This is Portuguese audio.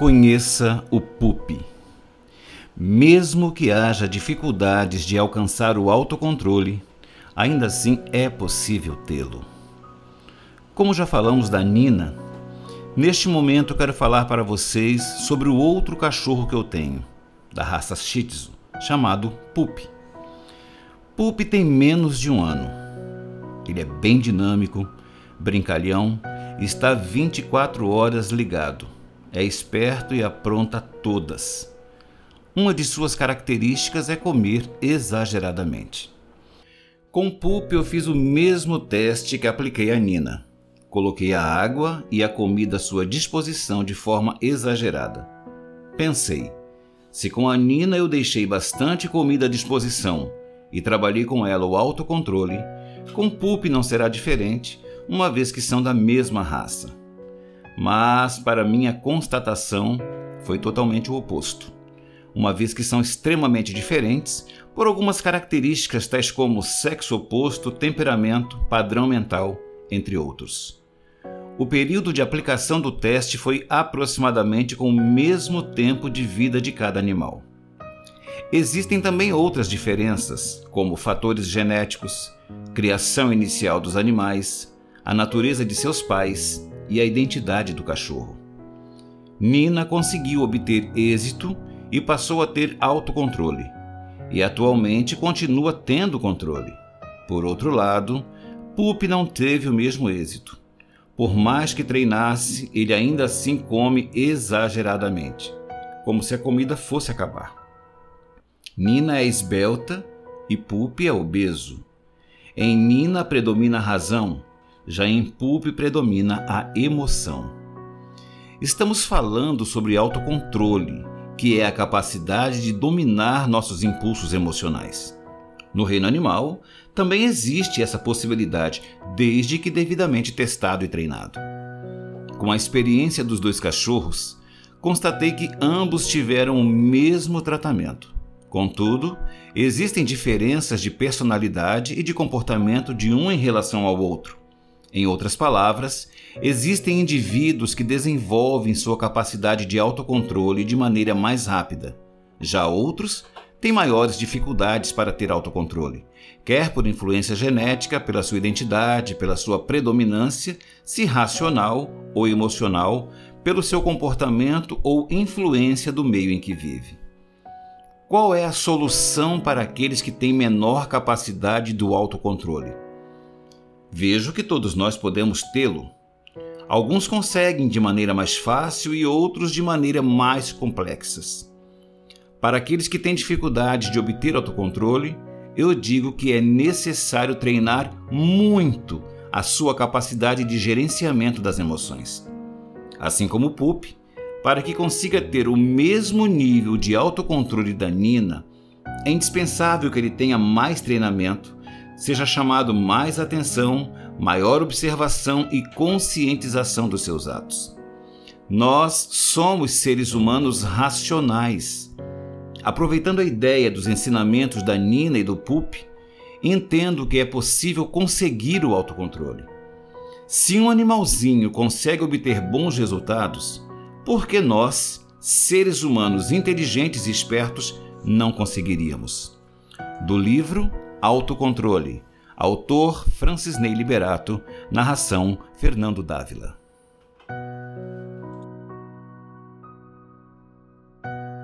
Conheça o PUP. Mesmo que haja dificuldades de alcançar o autocontrole, ainda assim é possível tê-lo. Como já falamos da Nina, neste momento quero falar para vocês sobre o outro cachorro que eu tenho, da raça Shih Tzu, chamado Pup. Pup tem menos de um ano. Ele é bem dinâmico, brincalhão e está 24 horas ligado é esperto e apronta todas. Uma de suas características é comer exageradamente. Com Pup eu fiz o mesmo teste que apliquei a Nina. Coloquei a água e a comida à sua disposição de forma exagerada. Pensei, se com a Nina eu deixei bastante comida à disposição e trabalhei com ela o autocontrole, com Pup não será diferente, uma vez que são da mesma raça mas, para minha constatação, foi totalmente o oposto, uma vez que são extremamente diferentes por algumas características tais como sexo oposto, temperamento, padrão mental, entre outros. O período de aplicação do teste foi aproximadamente com o mesmo tempo de vida de cada animal. Existem também outras diferenças, como fatores genéticos, criação inicial dos animais, a natureza de seus pais e a identidade do cachorro. Nina conseguiu obter êxito e passou a ter autocontrole, e atualmente continua tendo controle. Por outro lado, Pup não teve o mesmo êxito. Por mais que treinasse, ele ainda assim come exageradamente, como se a comida fosse acabar. Nina é esbelta e Pup é obeso. Em Nina predomina a razão, já em Pulp predomina a emoção. Estamos falando sobre autocontrole, que é a capacidade de dominar nossos impulsos emocionais. No reino animal, também existe essa possibilidade, desde que devidamente testado e treinado. Com a experiência dos dois cachorros, constatei que ambos tiveram o mesmo tratamento. Contudo, existem diferenças de personalidade e de comportamento de um em relação ao outro. Em outras palavras, existem indivíduos que desenvolvem sua capacidade de autocontrole de maneira mais rápida. Já outros têm maiores dificuldades para ter autocontrole, quer por influência genética, pela sua identidade, pela sua predominância, se racional ou emocional, pelo seu comportamento ou influência do meio em que vive. Qual é a solução para aqueles que têm menor capacidade do autocontrole? Vejo que todos nós podemos tê-lo. Alguns conseguem de maneira mais fácil e outros de maneira mais complexas. Para aqueles que têm dificuldade de obter autocontrole, eu digo que é necessário treinar muito a sua capacidade de gerenciamento das emoções. Assim como o PUP, para que consiga ter o mesmo nível de autocontrole da Nina, é indispensável que ele tenha mais treinamento seja chamado mais atenção, maior observação e conscientização dos seus atos. Nós somos seres humanos racionais. Aproveitando a ideia dos ensinamentos da Nina e do Pup, entendo que é possível conseguir o autocontrole. Se um animalzinho consegue obter bons resultados, por que nós, seres humanos inteligentes e espertos, não conseguiríamos? Do livro Autocontrole. Autor Francis Ney Liberato. Narração Fernando Dávila.